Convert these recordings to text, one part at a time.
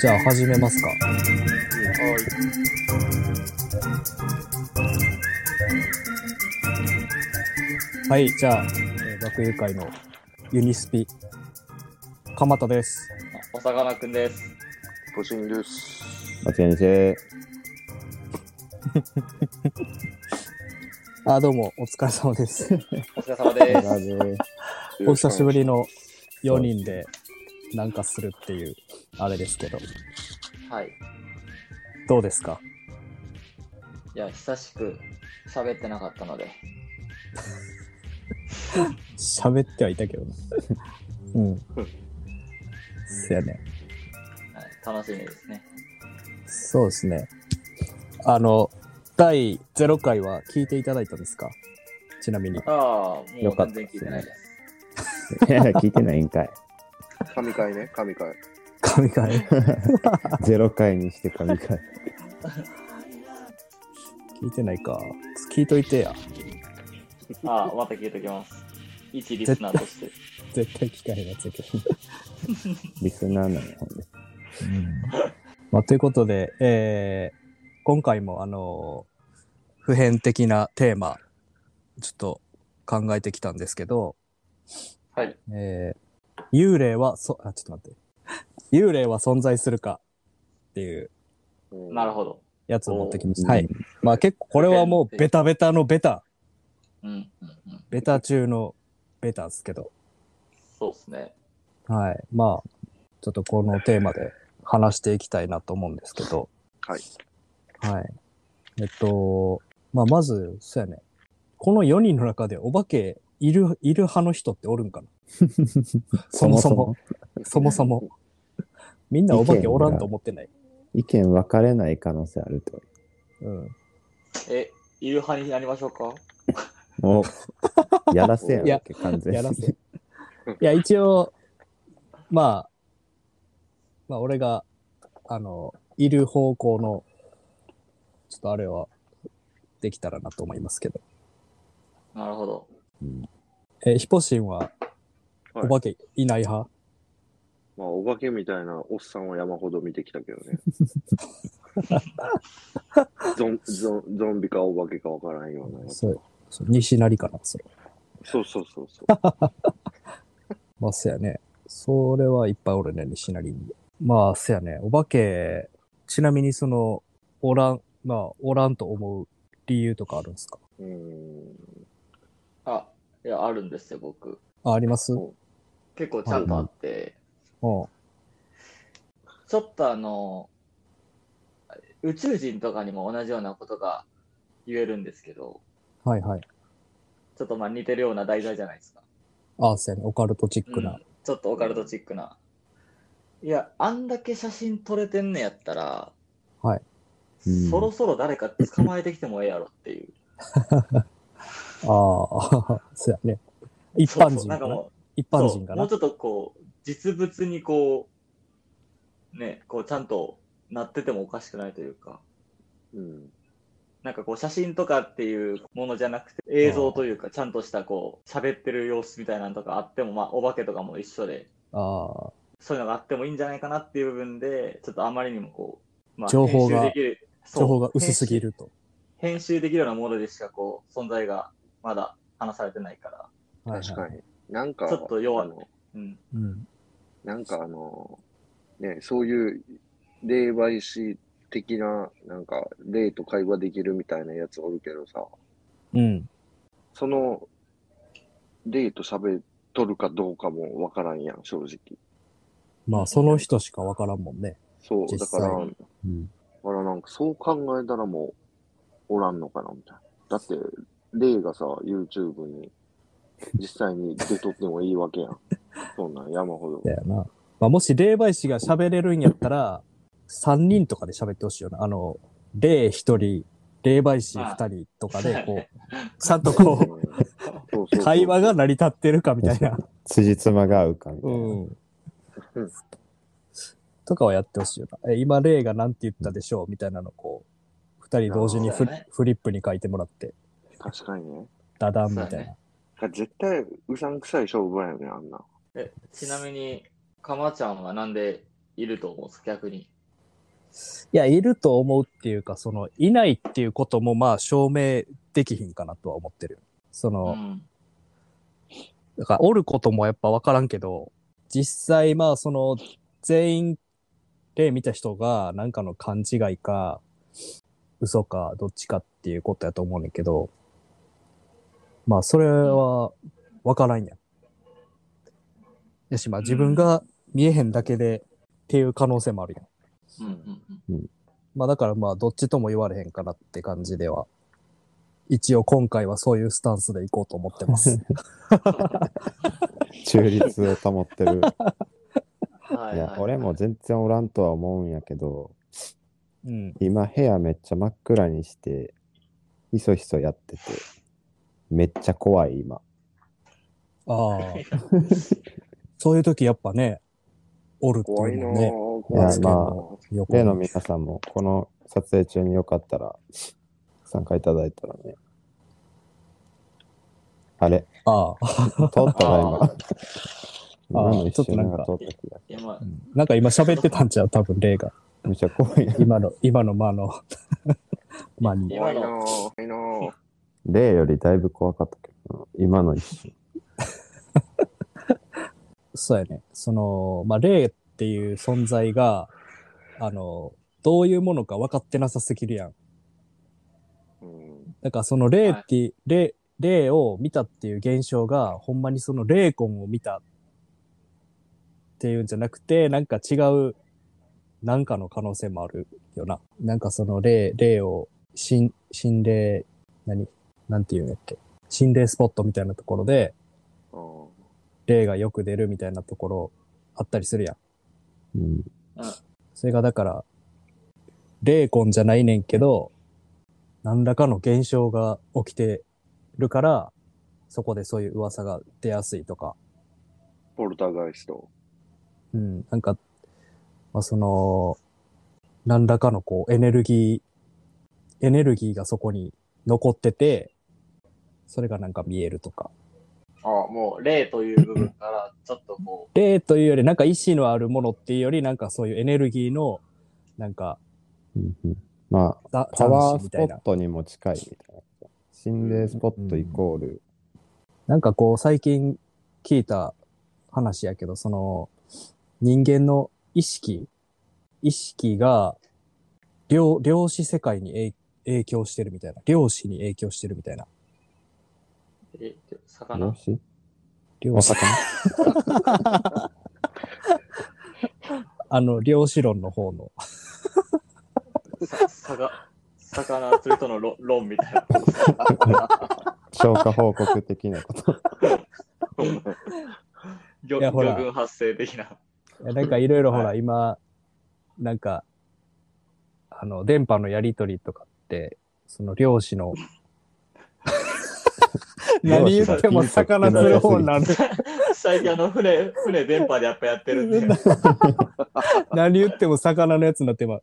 じゃあ始めますか。はい、じゃあ、えー学友会のユニスピ、鎌田です。おさかなくんです。ポチンです。松先生、あ、どうも、お疲れ様です。お疲れ様です。お久しぶりの4人でなんかするっていう、あれですけど、はい。どうですか？いや、久しく喋ってなかったので、喋ってはいたけどな。うん。そやね。はい、楽しみですね。そうですね。あの、第0回は聞いていただいたんですか？ちなみに。ああ、もうよかった全然聞いてないです。いや、聞いてないんかい。神回ね、神回。神回。ゼロ回にして神回。聞いてないか。聞いといてや。ああ、また聞いておきます。一リスナーとして。絶対聞かへんやつやけど。リスナーなの、ほんで。まあ、ということで、えー今回もあの普遍的なテーマ、ちょっと考えてきたんですけど、はい。えー幽霊はそ、あ、ちょっと待って。幽霊は存在するかっていううんなるほど。やつを持ってきました。うんはい。まあ結構これはもうベタベタのベタ、うん、うん、うん。ベタ中のベタですけど、そうですね。はい。まあ、ちょっとこのテーマで話していきたいなと思うんですけど、はい。はい。えっと、まあ、まず、そうやね。この4人の中でお化けいる、いる派の人っておるんかな？そもそも。そもそも。みんなお化けおらんと思ってない。意見分かれない可能性あると。うん。え、いる派になりましょうか？もう、やらせやんけ、完全に。やらせ。いや、一応、まあ、まあ、俺が、あの、いる方向の、ちょっとあれは、できたらなと思いますけど。なるほど。うんえ、ヒポシンは、はいお化けいない派、まあ、お化けみたいなおっさんは山ほど見てきたけどね。ゾンゾンゾンビかお化けかわからんようなやつ。そう、そう西成かな、それ。そうそうそうそう。まあ、せやね。それはいっぱいおるね、西成に。まあ、せやね。お化け、ちなみにその、おらん、まあ、おらんと思う理由とかあるんですか？うーん。あ、いや、あるんですよ、僕。あ、あります？お結構ちゃんとあって、うん。ちょっとあの、宇宙人とかにも同じようなことが言えるんですけど、はいはい。ちょっとまあ似てるような題材じゃないですか。あ、せやね。オカルトチックな。うんちょっとオカルトチックな。いや、あんだけ写真撮れてんねやったら、はい。うんそろそろ誰か捕まえてきてもええやろっていう。ああ、せやね。一般そうそう人かななんかも一う、般人かな？そうもうちょっとこう、実物にこう、ね、こうちゃんとなっててもおかしくないというか、うん。なんかこう写真とかっていうものじゃなくて映像というかちゃんとしたこう喋ってる様子みたいなのとかあってもまあお化けとかも一緒であそういうのがあってもいいんじゃないかなっていう部分でちょっとあまりにもこう、まあ、情報が編集できるあ、そう情報が薄すぎると。編集編集できるようなものでしかこう存在がまだ話されてないから確かに。なんか、ちょっと弱いあのうんうん。なんかあの、ね、そういう霊媒師的な、なんか、霊と会話できるみたいなやつおるけどさ、うん。その、霊と喋っとるかどうかもわからんやん、正直。まあ、その人しかわからんもんね。そう、実だから、うんからなんかそう考えたらもう、おらんのかな、みたいな。だって、霊がさ、YouTube に実際に出とってもいいわけやん。そんなん山ほど。だよな。まあ、もし霊媒師が喋れるんやったら、三人とかで喋ってほしいよな。あの、霊一人、霊媒師二人とかで、こう、ちゃんとこう会話が成り立ってるかみたいな。辻褄が合うかみたいな。うんうん。とかはやってほしいよな。え、今、霊がなんて言ったでしょうみたいなのをこう、二人同時にフ,、フリップに書いてもらって、確かにね。ダダンみたいな。そうだね絶対うさんくさい勝負やよね、あんな。えちなみにかまちゃんはなんでいると思うんです、逆に。いや、いると思うっていうか、その、いないっていうこともまあ証明できひんかなとは思ってる。その、うん。だから、おることもやっぱわからんけど、実際まあその、全員、例見た人がなんかの勘違いか、嘘か、どっちかっていうことやと思うねんけど、まあそれはわからんやん。やし、まあ自分が見えへんだけでっていう可能性もあるやん。うんうんうん。まあだからまあどっちとも言われへんかなって感じでは、一応今回はそういうスタンスでいこうと思ってます。中立を保ってる。はいや、俺も全然おらんとは思うんやけど、うん。今部屋めっちゃ真っ暗にして、ひそひそやってて、めっちゃ怖い今。ああ。そういう時やっぱね、おるって怖いうのね。ぁ。怖いないやまぁ。よく例の皆さんも、この撮影中によかったら、参加いただいたらね。あれ？ああ。通ったな、今？あ 今の一ちょっとなんか瞬が通った気が。いや、まあう、んなんか今喋ってたんちゃう？多分、例が。めっちゃ怖いな。今の、今の間の、間に。怖いなぁ。怖いなぁ。例よりだいぶ怖かったけどな、今の一瞬。そうやね。その、まあ、霊っていう存在が、あの、どういうものか分かってなさすぎるやん。うんだからその霊って、霊、霊を見たっていう現象が、ほんまにその霊魂を見たっていうんじゃなくて、なんか違う、なんかの可能性もあるよな。なんかその霊、霊を、心、心霊、何？なんていうんやっけ？心霊スポットみたいなところで、うん霊がよく出るみたいなところあったりするやん。うん。それがだから、霊魂じゃないねんけど、何らかの現象が起きてるから、そこでそういう噂が出やすいとか、ポルターガイスト。うん、なんか、まあ、その、何らかのこう、エネルギー、エネルギーがそこに残ってて、それがなんか見えるとか。あもう、霊という部分から、ちょっとこ霊というより、なんか意志のあるものっていうより、なんかそういうエネルギーの、なんか、うんうんまあ、だパワース斬新みたいなポットにも近いみたいな。心霊スポットイコール、なんかこう最近聞いた話やけど、その人間の意識、意識が量、量子世界に影影響してるみたいな。量子に影響してるみたいな。う、え、魚？よし量子、お魚 あの、量子論の方の。さ、さが、魚釣りとの論論みたいな。消化報告的なこと。魚魚群発生的な。なんかいろいろほら、は今、なんか、あの、電波のやりとりとかって、その量子の、何言っても魚釣る方になる。最近あの船、船電波でやっぱやってるんで。何言っても魚のやつになってま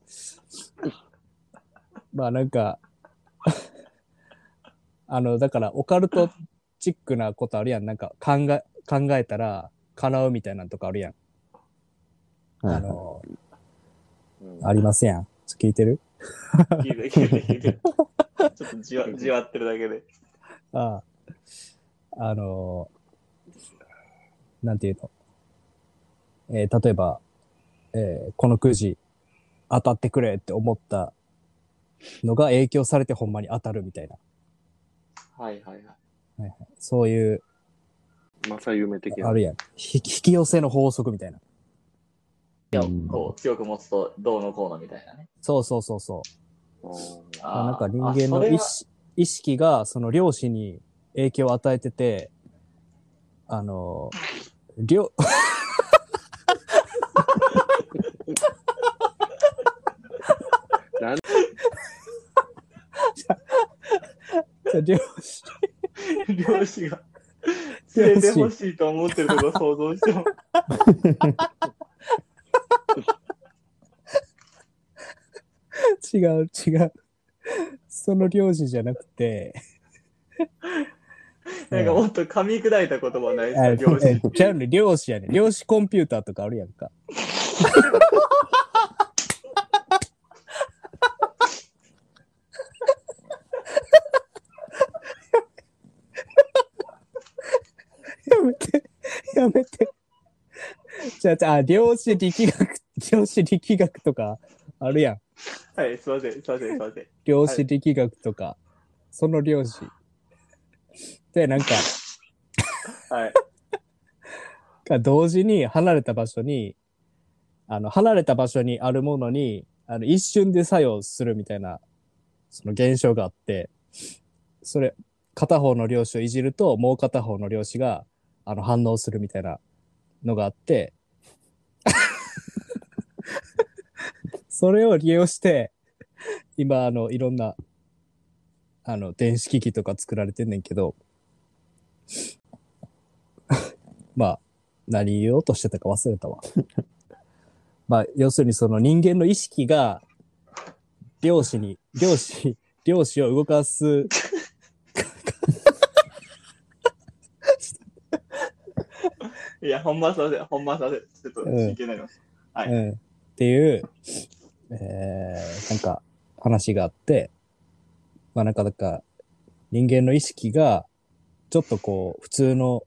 まあなんか、あの、だからオカルトチックなことあるやん。なんか考え、考えたら叶うみたいなのとかあるやん。あの、うんありますやん。ちょっと聞いてる？聞いて聞いて聞いて。ちょっとじわじわってるだけで。ああ。あの、なんていうの？えー例えば、えーこのくじ当たってくれって思ったのが影響されてほんまに当たるみたいな。はいはいはい。そういう、正夢的な。あるやん。ひ引き寄せの法則みたいな。うんこう強く持つとどうのこうのみたいなね。そうそうそうそう。うんあーなんか人間の意識意識がその量子に影響を与えてて、あの、量、なん？量子、漁師が連れてほしいと思ってるとこ想像しても。違う違う。その量子じゃなくて、なんかもっと噛み砕いた言葉ないあですか、漁師。えちゃうね、量子やね。量子コンピューターとかあるやんか。やめて、やめて。じゃあ、じゃあ、量子力学、量子力学とかあるやん。はい、すいません、すいません、すいません。量子力学とか、その量子。で、なんか、はい。が同時に離れた場所に、あの、離れた場所にあるものに、あの、一瞬で作用するみたいな、その現象があって、それ、片方の量子をいじると、もう片方の量子が、あの、反応するみたいなのがあって、それを利用して、今、あの、いろんな、あの、電子機器とか作られてんねんけど、まあ、何言おうとしてたか忘れたわ。まあ、要するにその人間の意識が、量子に、量子、量子を動かす、いや、ほんますいません、ほんますいません。ちょっと真剣になります。はいうん、っていう、えー、なんか話があって、まあなんか、だから、人間の意識が、ちょっとこう、普通の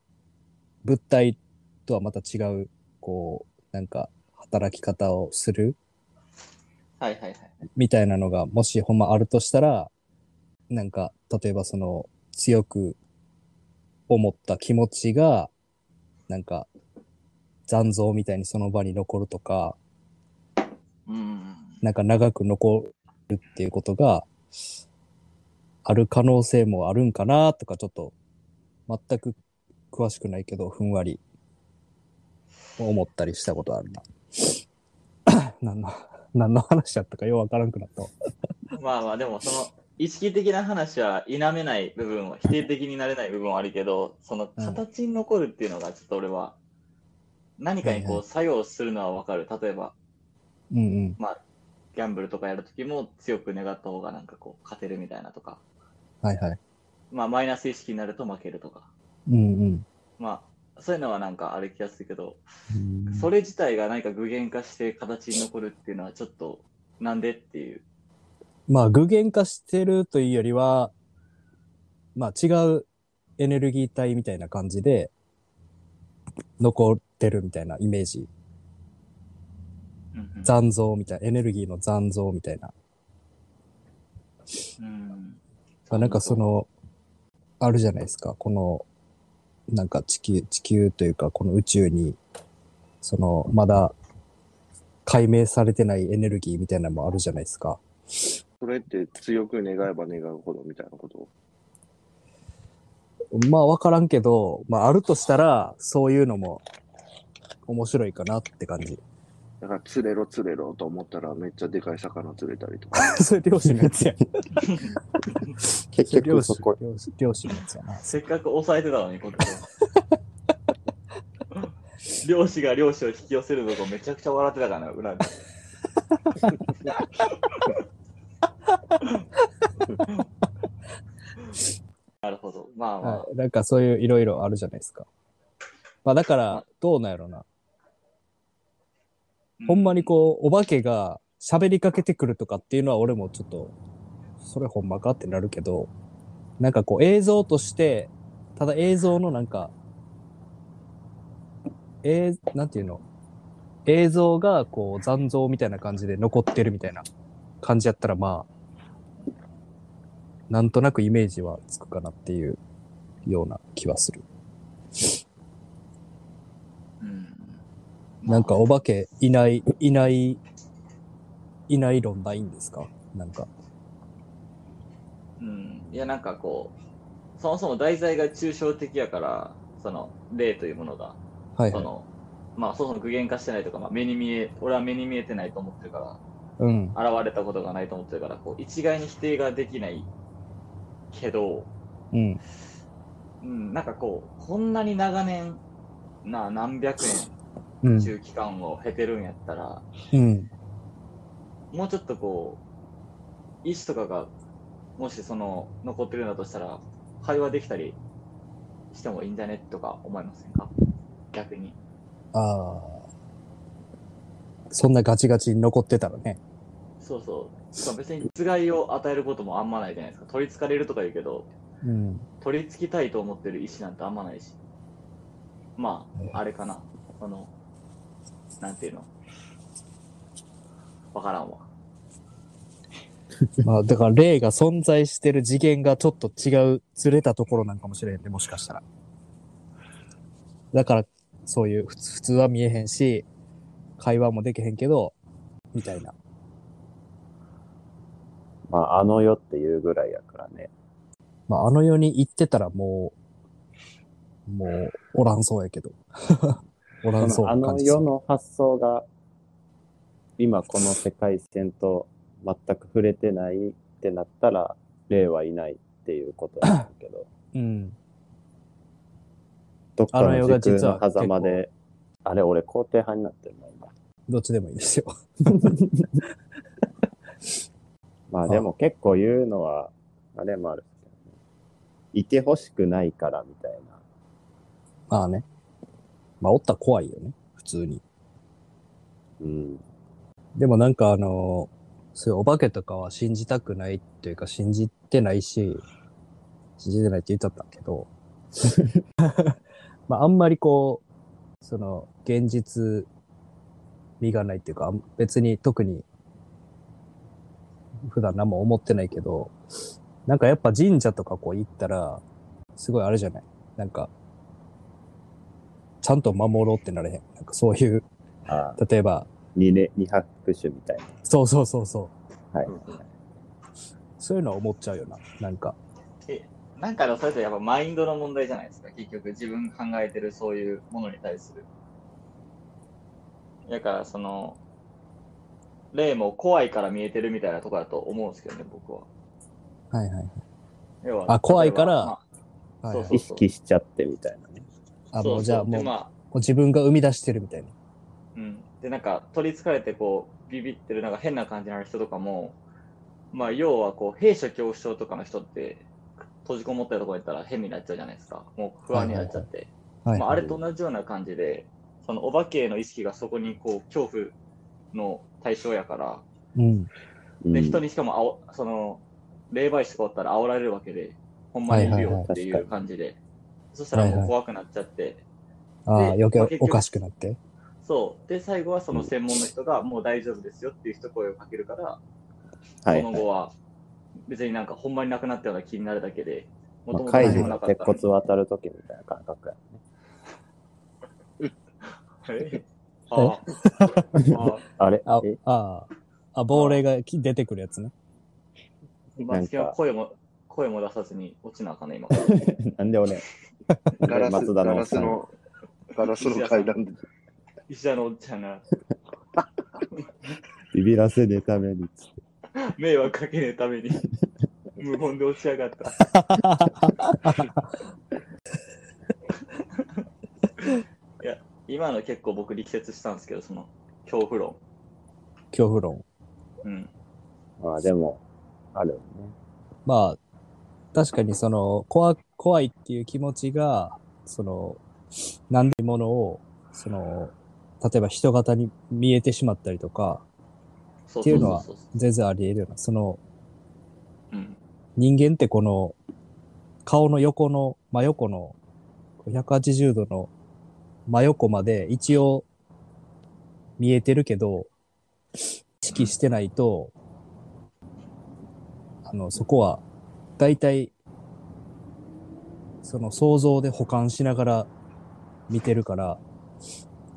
物体とはまた違う、こう、なんか、働き方をするはいはいはい。みたいなのが、もしほんまあるとしたら、なんか、例えばその、強く思った気持ちが、なんか、残像みたいにその場に残るとか、うん。なんか長く残るっていうことが、ある可能性もあるんかなとか、ちょっと、全く詳しくないけど、ふんわり、思ったりしたことあるな。何の、何の話だったかようわからんくなったわ。まあまあ、でもその、意識的な話は否めない部分は、否定的になれない部分はあるけど、その形に残るっていうのがちょっと俺は、何かにこう作用するのはわかる。例えば、うんうん。まあ、ギャンブルとかやるときも強く願った方がなんかこう、勝てるみたいなとか、はいはい。まあ、マイナス意識になると負けるとか、うんうん。まあ、そういうのはなんかある気がするけど、うんそれ自体が何か具現化して形に残るっていうのはちょっと、なんでっていう。まあ、具現化してるというよりは、まあ、違うエネルギー体みたいな感じで、残ってるみたいなイメージ。うんうん残像みたいな、エネルギーの残像みたいな。うんまあ、なんかそ、の、あるじゃないですか。この、なんか地球、地球というか、この宇宙に、その、まだ解明されてないエネルギーみたいなのもあるじゃないですか。それって強く願えば願うほどみたいなこと？まあわからんけど、まああるとしたら、そういうのも面白いかなって感じ。だから釣れろ釣れろと思ったらめっちゃでかい魚釣れたりとか。それ漁師のやつや。結局漁師そこ、漁師漁師のやつやな。せっかく抑えてたのに、こっちは漁師が漁師を引き寄せるとこめちゃくちゃ笑ってたからな、裏で。なるほど。まあまあ、はい。なんかそういういろいろあるじゃないですか。まあだから、どうなんやろな。ほんまにこう、お化けが喋りかけてくるとかっていうのは俺もちょっと、それほんまかってなるけど、なんかこう映像として、ただ映像のなんか、えー、なんていうの？映像がこう残像みたいな感じで残ってるみたいな感じやったらまあ、なんとなくイメージはつくかなっていうような気はする。うんなんかお化けいない、いない、いない論ないんですか？なんか。うん、いや、なんかこう、そもそも題材が抽象的やから、その、霊というものが、はいはい。その、まあ、そもそも具現化してないとか、まあ、目に見え、俺は目に見えてないと思ってるから、うん。現れたことがないと思ってるから、こう、一概に否定ができないけど、うん。うん、なんかこう、こんなに長年、な、何百うん年、。中期間を経てるんやったら、うん。もうちょっとこう、意思とかが、もしその、残ってるんだとしたら、会話できたりしてもいいんじゃねとか思いませんか？逆に。ああ。そんなガチガチに残ってたらね。そうそう。しかも別につがいを与えることもあんまないじゃないですか。取りつかれるとか言うけど、うん。取り付きたいと思ってる意思なんてあんまないし。まあ、あれかな。その、なんていうの？わからんわ。まあ、だから霊が存在してる次元がちょっと違う、ずれたところなんかもしれんね、もしかしたら。だから、そういう、普通普通は見えへんし、会話もできへんけど、みたいな。まあ、あの世っていうぐらいやからね。まあ、あの世に行ってたらもう、もう、おらんそうやけど。おらんそうあの世の発想が、今この世界線と全く触れてないってなったら、霊はいないっていうことなんだけど、うん。どっかあの時空の狭間で、あれ、俺肯定派になってるな、今。どっちでもいいですよ。まあでも結構言うのは、あれもある。いてほしくないからみたいな。まあね。まあ、おったら怖いよね。普通に。うん。でもなんかあの、そういうお化けとかは信じたくないっていうか信じてないし、信じてないって言っちゃったけど、まああんまりこう、その現実味がないっていうか、別に特に普段何も思ってないけど、なんかやっぱ神社とかこう行ったら、すごいあれじゃない？なんか、ちゃんと守ろうってなれへん。なんかそういう、ああ、例えば、二ね、二拍手みたいそうそうそうそう。な。はい。そういうのは思っちゃうよな。なんか。え、なんかそれってやっぱマインドの問題じゃないですか。結局自分考えてるそういうものに対する。だからその、霊も怖いから見えてるみたいなとこだと思うんですけどね、僕は。はいはいはい。要はあ怖いからはい意識しちゃってみたいなね。あ、そうもうじゃあもう,、そうでまあもう自分が生み出してるみたいな。うん。で、なんか、取り憑かれて、こう、ビビってる、なんか変な感じのある人とかも、まあ、要は、こう、閉所恐怖症とかの人って、閉じこもったところに行ったら変になっちゃうじゃないですか。もう不安になっちゃって。はい、まあ、あれと同じような感じで、そのお化けの意識がそこに、こう、恐怖の対象やから、うん。うんで、人にしかもあお、その、霊媒師とかおったら煽られるわけで、ほんまにいるはいはいはいよっていう感じで。そしたらもう怖くなっちゃって、ああ、で余まあ結局計おかしくなって。そう。で、最後はその専門の人が、もう大丈夫ですよっていう一声をかけるから、はい、はい。その後は、別になんかほんまになくなったような気になるだけで、もまあ、ともと何もなかったの鉄骨渡るときみたいな感覚やね。え ああああれ？あえ、ああ、あ、亡霊がき出てくるやつね。バスケは声も、声も出さずに落ちなあかんね、今。なんで俺、ガラス松田ガラスの、ガラスの階段で。石田のおっちゃんが ビビらせねえために。迷惑かけねえために、無言で落ち上がった。いや、今の結構僕力説したんですけど、その、恐怖論。恐怖論。うん。まあでも、あるよね。まあ、確かにその、怖、怖いっていう気持ちが、その、なんでものを、その、例えば人型に見えてしまったりとか、っていうのは全然あり得るような。その、うん。人間ってこの、顔の横の、真横の、180度の真横まで一応見えてるけど、意識してないと、あの、そこは、だいたい、その想像で保管しながら見てるから、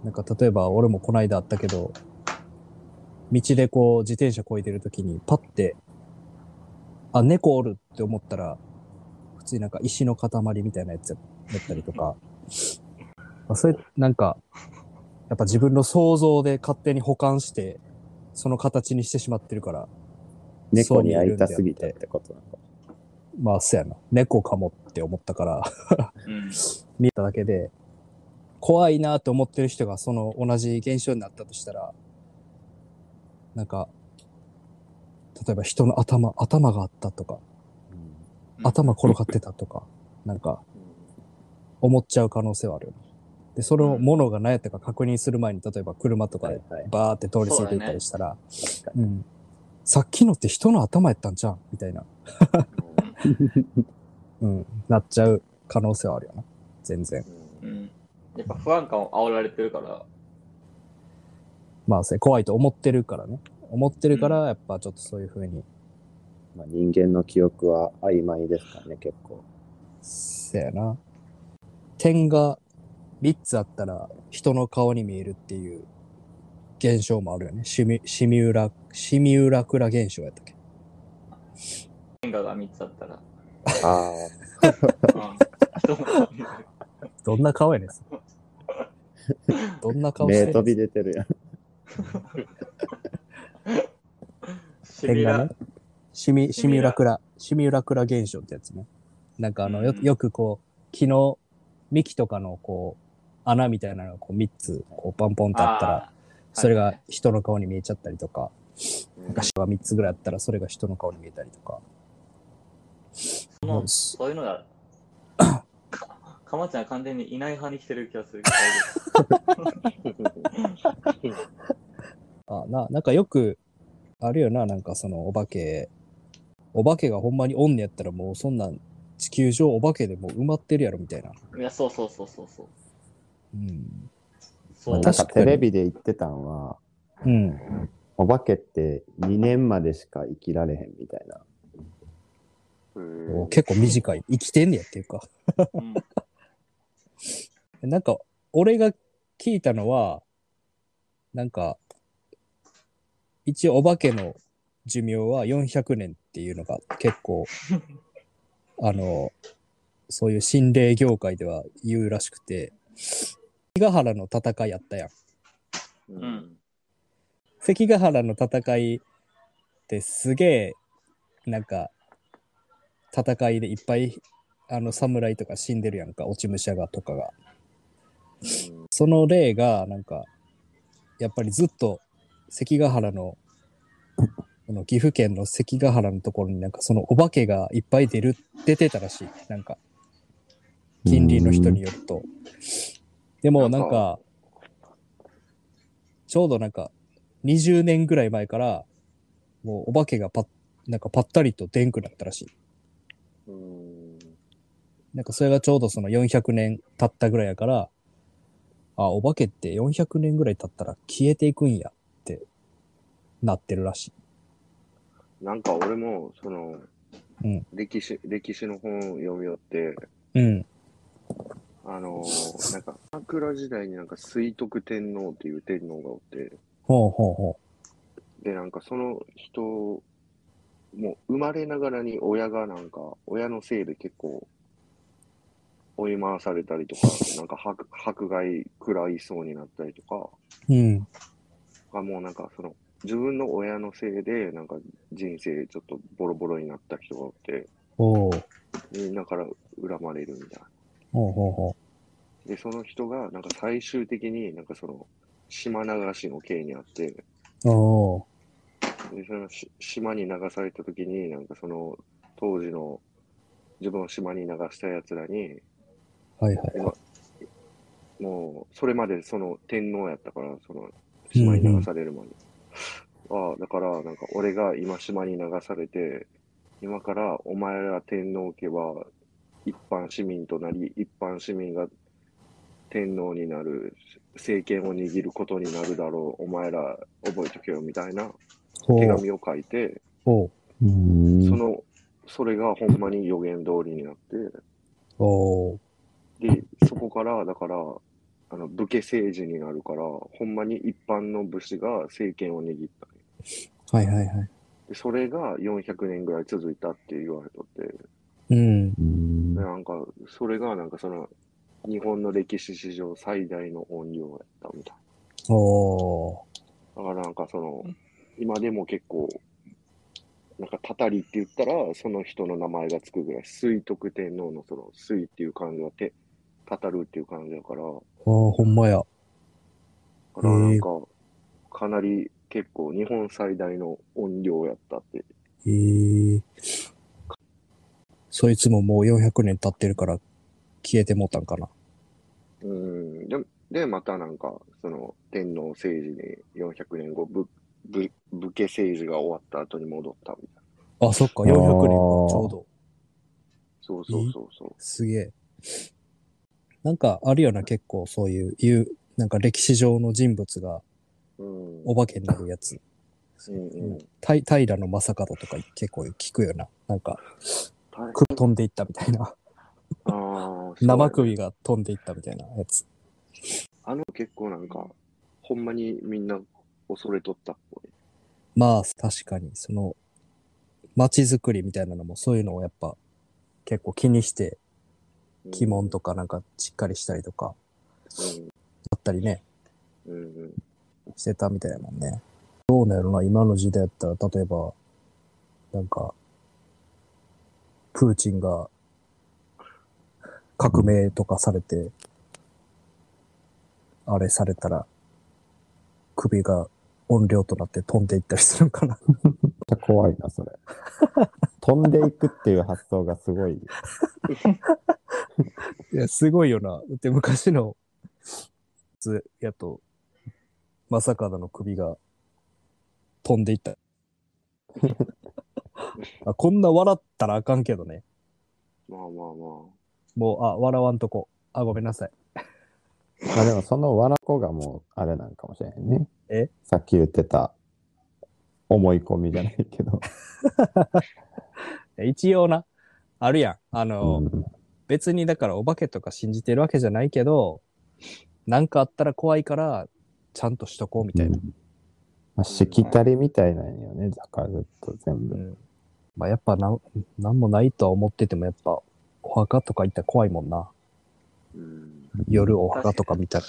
なんか例えば俺もこないだあったけど、道でこう自転車こいでるときにパッてあ、猫おるって思ったら、普通になんか石の塊みたいなやつだったりとか、まあ、それ、なんか、やっぱ自分の想像で勝手に保管して、その形にしてしまってるから、猫に会いたすぎたっててことなのか。まあ、そうやな。猫かもって思ったから、うん。見ただけで、怖いなって思ってる人がその同じ現象になったとしたら、なんか、例えば人の頭、頭があったとか、頭転がってたとか、なんか、思っちゃう可能性はあるよね。で、そのものが何やったか確認する前に、例えば車とかではいはい。バーって通り過ぎていったりしたら、確かうん。さっきのって人の頭やったんじゃんみたいな、うん、なっちゃう可能性はあるよな。全然。うん。やっぱ不安感を煽られてるから、まあ、それ怖いと思ってるからね。思ってるから、やっぱちょっとそういう風に、まあ、人間の記憶は曖昧ですからね、結構。せやな。点が3つあったら人の顔に見えるっていう現象もあるよね。シミシミュラ、シミュラクラ現象やったっけ変化が3つあったら、あうん。人のどんな顔やねん。どんなあ、顔して目飛び出てるやん。シミラ点がね、シミ、シミュラクラ、シミュラクラ現象ってやつね。なんかあの、ようん。よくこう、木の幹とかのこう、穴みたいなのがこう3つ、こう、ポンポンとあったら、それがはい人の顔に見えちゃったりとか、なんかが3つぐらいあったら、それが人の顔に見えたりとか。そのそそういうのが、かかまちゃんは完全にいない派に来てる気がする。あななんかよく、あるよな、なんかそのお化け、お化けがほんまにおんねやったらもうそんなん地球上お化けでもう埋まってるやろみたいな。いや、そうそうそうそうそう。うん。そうなんか確かにテレビで言ってたんは、うん。お化けって2年までしか生きられへんみたいな。うん結構短い。生きてんねやっていうか。うん なんか、俺が聞いたのは、なんか、一応お化けの寿命は400年っていうのが結構、あの、そういう心霊業界では言うらしくて、関ヶ原の戦いやったやん。うん関ヶ原の戦いってすげえ、なんか、戦いでいっぱい、あの、侍とか死んでるやんか、落ち武者がとかが。その例が、なんか、やっぱりずっと関ヶ原の、この岐阜県の関ヶ原のところになんかそのお化けがいっぱい出る、出てたらしい。なんか、近隣の人によると。でもなんか、ちょうどなんか、20年ぐらい前から、もうお化けがパッ、なんかぱったりと出んくなったらしい。うんなんかそれがちょうどその400年経ったぐらいやから、あ、お化けって400年ぐらい経ったら消えていくんやってなってるらしい。なんか俺も、その、うん歴史、歴史の本を読み寄って、うん。あのーなんか、桜時代になんか水徳天皇っていう天皇がおって、ほうほうほで、なんかその人、もう生まれながらに親がなんか、親のせいで結構、追い回されたりとか、なんか迫迫害食らいそうになったりとか、う。うん。がもうなんかその、自分の親のせいで、なんか人生ちょっとボロボロになった人がおって、ほう。みんなから恨まれるみたいな。ほうほうほで、その人が、なんか最終的になんかその、島流しの刑にあって、う。おそのし島に流された時に、なんかその、当時の自分を島に流した奴らに、はいはい。今、もう、それまでその天皇やったから、その、島に流されるまで。ああ、だから、なんか俺が今島に流されて、今からお前ら天皇家は一般市民となり、一般市民が天皇になる、政権を握ることになるだろう、お前ら覚えとけよ、みたいな。手紙を書いて、その、それがほんまに予言通りになって、で、そこから、だから、あの、武家政治になるから、ほんまに一般の武士が政権を握った。はいはいはい。で、それが400年ぐらい続いたって言われとって、うん。なんか、それがなんかその、日本の歴史史上最大の音量やったみたい。おーだからなんかその、今でも結構、なんか、たたりって言ったら、その人の名前がつくぐらい、水徳天皇のその、水っていう漢字はて、たたるっていう漢字だから、あーほんまや。だからなんか、かなり結構日本最大の音量やったって。えー。そいつももう400年経ってるから消えてもうたんかな。うん。でも、で、またなんか、その天皇政治に400年後、ぶぶ武家政治が終わった後に戻ったみたいな。あ、そっか、400年か、ちょうど。そうそうそうそすげえ。なんかあるよな、結構そういう、いう、なんか歴史上の人物がう。うん。お化けになるやつ。うんうん。た平の正門とか結構聞くよな。なんか、大首飛んでいったみたいな。あー 生首が飛んでいったみたいなやつ。あの結構なんか、ほんまにみんな恐れとったっぽい。まあ、確かに、その、街づくりみたいなのもそういうのをやっぱ結構気にして、鬼門とかなんかしっかりしたりとか、あったりね、うん。うんうん。してたみたいやもんね。どうなんやろな、今の時代やったら、例えば、なんか、プーチンが革命とかされて、あれされたら、首が音量となって飛んでいったりするんかな。めっちゃ怖いな、それ。飛んでいくっていう発想がすごい。いや、すごいよな。だって昔の、つやと、まさかの首が飛んでいった。あこんな笑ったらあかんけどね。まあまあまもう、あ、笑わんとこ。あ、ごめんなさい。まあでもそのわらこがもうあれなんかもしれんね。え？さっき言ってた思い込みじゃないけど。一応な、あるやん。あの、うん別にだからお化けとか信じてるわけじゃないけど、なんかあったら怖いから、ちゃんとしとこうみたいな。まあ、しきたりみたいなんよね、だからずっと全部。うん。まあやっぱなん、なんもないとは思っててもやっぱ、お墓とか行ったら怖いもんな。あ。うん。夜お墓とか見たら。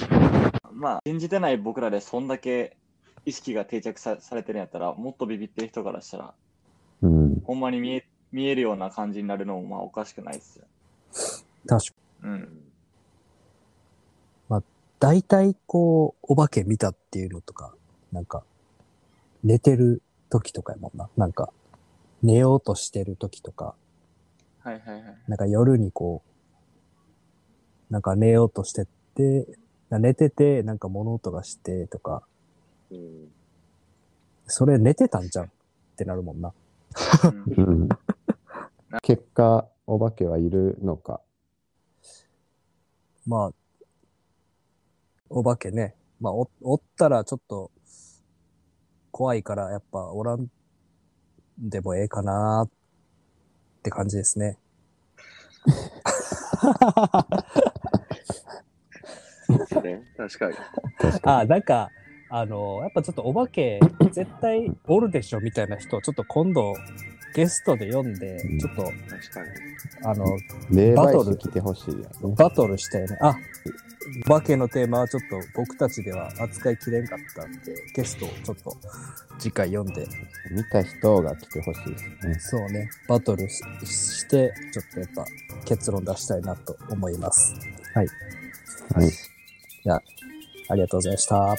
まあ、信じてない僕らでそんだけ意識が定着さされてるんやったら、もっとビビってる人からしたら、うん。ほんまに見え見えるような感じになるのもまあおかしくないですよ。確かうん。大体こう、お化け見たっていうのとか、なんか、寝てる時とかやもんな。なんか、寝ようとしてる時とか、はいはいはい。なんか夜にこう、なんか寝ようとしてて、寝てて、なんか物音がしてとか、うん。それ寝てたんじゃんってなるもんな。うんうん、結果、お化けはいるのか。まあ、お化けね。まあ、お、おったらちょっと、怖いから、やっぱおらんでもええかなって感じですね。確かに。あ、なんか、あの、やっぱちょっとお化け絶対おるでしょみたいな人をちょっと今度ゲストで読んで、ちょっと、確かに。あの、バトル来てほしいよね。バトルしたよね。あ、お化けのテーマはちょっと僕たちでは扱いきれんかったんで、ゲストをちょっと次回読んで、見た人が来てほしいですね。そうね、バトルしして、ちょっとやっぱ結論出したいなと思います。はい。はい。あありがとうございました。